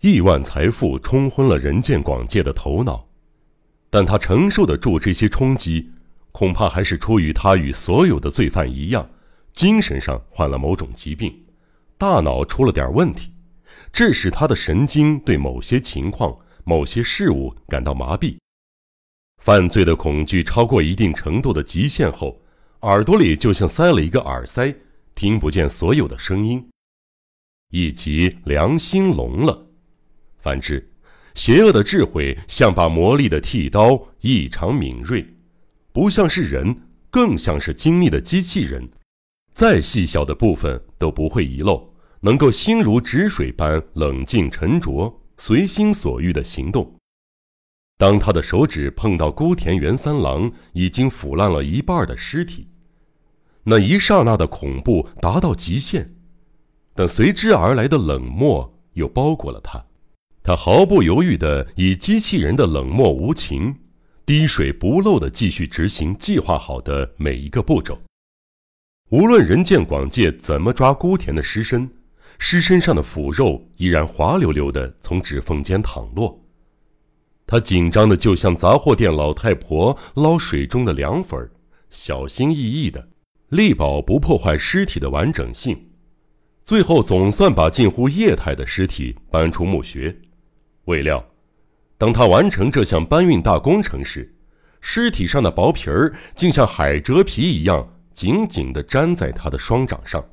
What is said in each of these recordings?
亿万财富冲昏了人见广界的头脑，但他承受得住这些冲击，恐怕还是出于他与所有的罪犯一样，精神上患了某种疾病，大脑出了点问题，致使他的神经对某些情况、某些事物感到麻痹。犯罪的恐惧超过一定程度的极限后，耳朵里就像塞了一个耳塞，听不见所有的声音，以及良心聋了。反之，邪恶的智慧像把磨砺的剃刀，异常敏锐，不像是人，更像是精密的机器人，再细小的部分都不会遗漏，能够心如止水般冷静沉着，随心所欲的行动。当他的手指碰到孤田元三郎已经腐烂了一半的尸体，那一刹那的恐怖达到极限，但随之而来的冷漠又包裹了他。他毫不犹豫地以机器人的冷漠无情、滴水不漏地继续执行计划好的每一个步骤。无论人见广介怎么抓孤田的尸身，尸身上的腐肉依然滑溜溜地从指缝间淌落。他紧张的就像杂货店老太婆捞水中的凉粉小心翼翼的，力保不破坏尸体的完整性。最后总算把近乎液态的尸体搬出墓穴。未料，当他完成这项搬运大工程时，尸体上的薄皮儿竟像海蜇皮一样紧紧地粘在他的双掌上，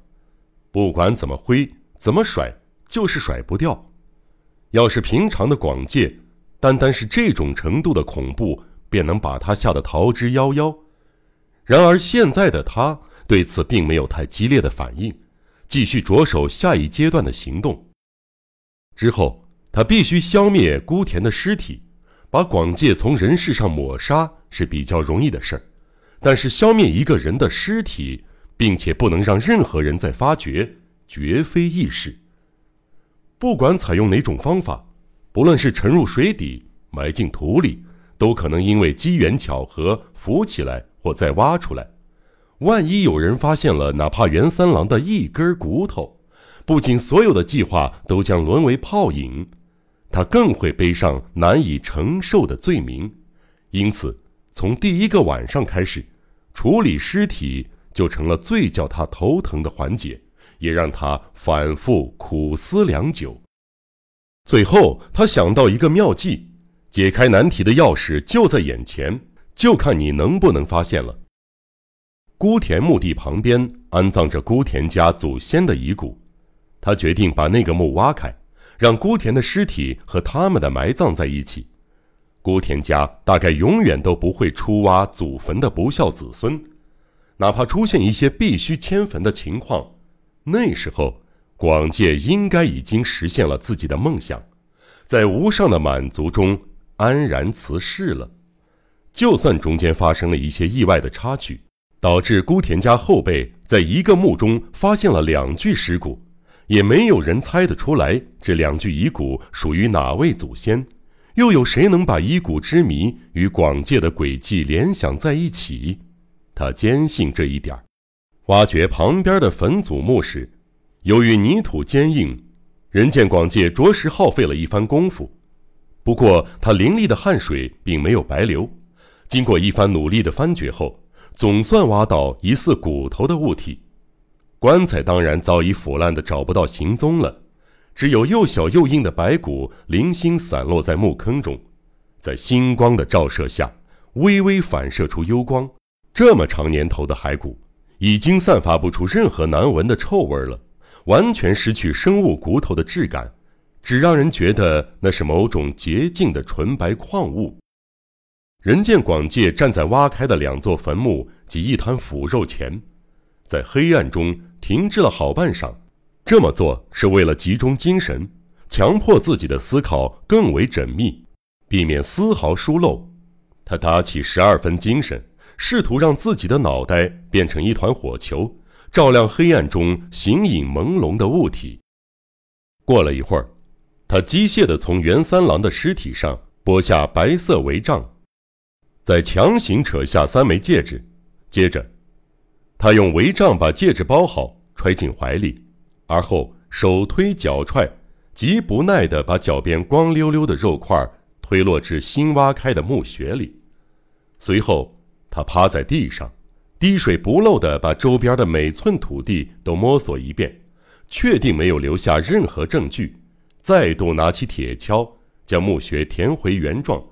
不管怎么挥、怎么甩，就是甩不掉。要是平常的广介，单单是这种程度的恐怖，便能把他吓得逃之夭夭。然而现在的他对此并没有太激烈的反应，继续着手下一阶段的行动。之后，他必须消灭孤田的尸体，把广介从人世上抹杀是比较容易的事儿，但是消灭一个人的尸体，并且不能让任何人再发觉，绝非易事。不管采用哪种方法。不论是沉入水底、埋进土里，都可能因为机缘巧合浮起来或再挖出来。万一有人发现了哪怕袁三郎的一根骨头，不仅所有的计划都将沦为泡影，他更会背上难以承受的罪名。因此，从第一个晚上开始，处理尸体就成了最叫他头疼的环节，也让他反复苦思良久。最后，他想到一个妙计，解开难题的钥匙就在眼前，就看你能不能发现了。孤田墓地旁边安葬着孤田家祖先的遗骨，他决定把那个墓挖开，让孤田的尸体和他们的埋葬在一起。孤田家大概永远都不会出挖祖坟的不孝子孙，哪怕出现一些必须迁坟的情况，那时候。广介应该已经实现了自己的梦想，在无上的满足中安然辞世了。就算中间发生了一些意外的插曲，导致孤田家后辈在一个墓中发现了两具尸骨，也没有人猜得出来这两具遗骨属于哪位祖先。又有谁能把遗骨之谜与广界的诡计联想在一起？他坚信这一点。挖掘旁边的坟祖墓时。由于泥土坚硬，人见广界着实耗费了一番功夫。不过他凌厉的汗水并没有白流。经过一番努力的翻掘后，总算挖到疑似骨头的物体。棺材当然早已腐烂的找不到行踪了，只有又小又硬的白骨零星散落在墓坑中，在星光的照射下，微微反射出幽光。这么长年头的骸骨，已经散发不出任何难闻的臭味了。完全失去生物骨头的质感，只让人觉得那是某种洁净的纯白矿物。人见广介站在挖开的两座坟墓及一滩腐肉前，在黑暗中停滞了好半晌。这么做是为了集中精神，强迫自己的思考更为缜密，避免丝毫疏漏。他打起十二分精神，试图让自己的脑袋变成一团火球。照亮黑暗中形影朦胧的物体。过了一会儿，他机械地从袁三郎的尸体上剥下白色帷帐，再强行扯下三枚戒指。接着，他用围帐把戒指包好，揣进怀里，而后手推脚踹，极不耐地把脚边光溜溜的肉块推落至新挖开的墓穴里，随后他趴在地上，滴水不漏地把周边的每寸土地都摸索一遍，确定没有留下任何证据，再度拿起铁锹将墓穴填回原状，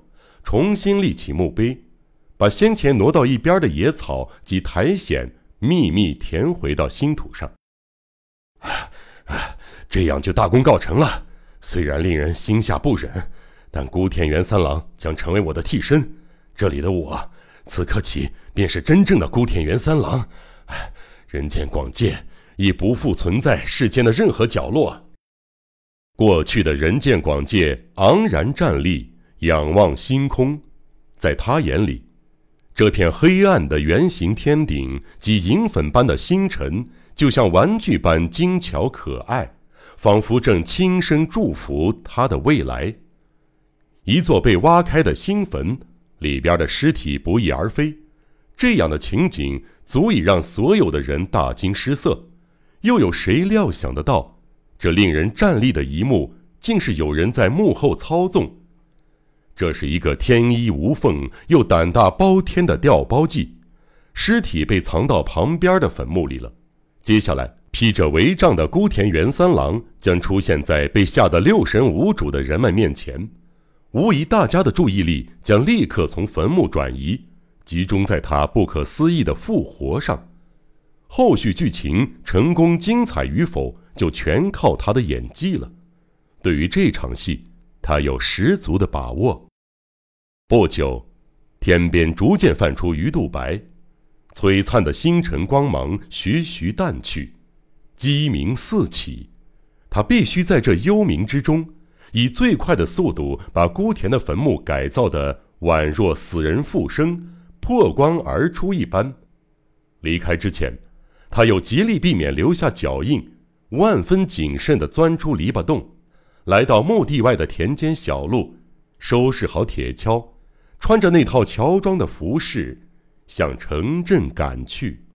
重新立起墓碑，把先前挪到一边的野草及苔藓秘密填回到新土上。这样就大功告成了。虽然令人心下不忍，但孤田原三郎将成为我的替身。这里的我，此刻起便是真正的孤田原三郎。人间广界已不复存在世间的任何角落。过去的人间广界昂然站立，仰望星空。在他眼里，这片黑暗的圆形天顶及银粉般的星辰。就像玩具般精巧可爱，仿佛正轻声祝福他的未来。一座被挖开的新坟，里边的尸体不翼而飞，这样的情景足以让所有的人大惊失色。又有谁料想得到，这令人站立的一幕，竟是有人在幕后操纵？这是一个天衣无缝又胆大包天的调包计，尸体被藏到旁边的坟墓里了。接下来，披着帷帐的孤田元三郎将出现在被吓得六神无主的人们面前。无疑，大家的注意力将立刻从坟墓转移，集中在他不可思议的复活上。后续剧情成功精彩与否，就全靠他的演技了。对于这场戏，他有十足的把握。不久，天边逐渐泛出鱼肚白。璀璨的星辰光芒徐徐淡去，鸡鸣四起。他必须在这幽冥之中，以最快的速度把孤田的坟墓改造的宛若死人复生、破光而出一般。离开之前，他又极力避免留下脚印，万分谨慎地钻出篱笆洞，来到墓地外的田间小路，收拾好铁锹，穿着那套乔装的服饰。向城镇赶去。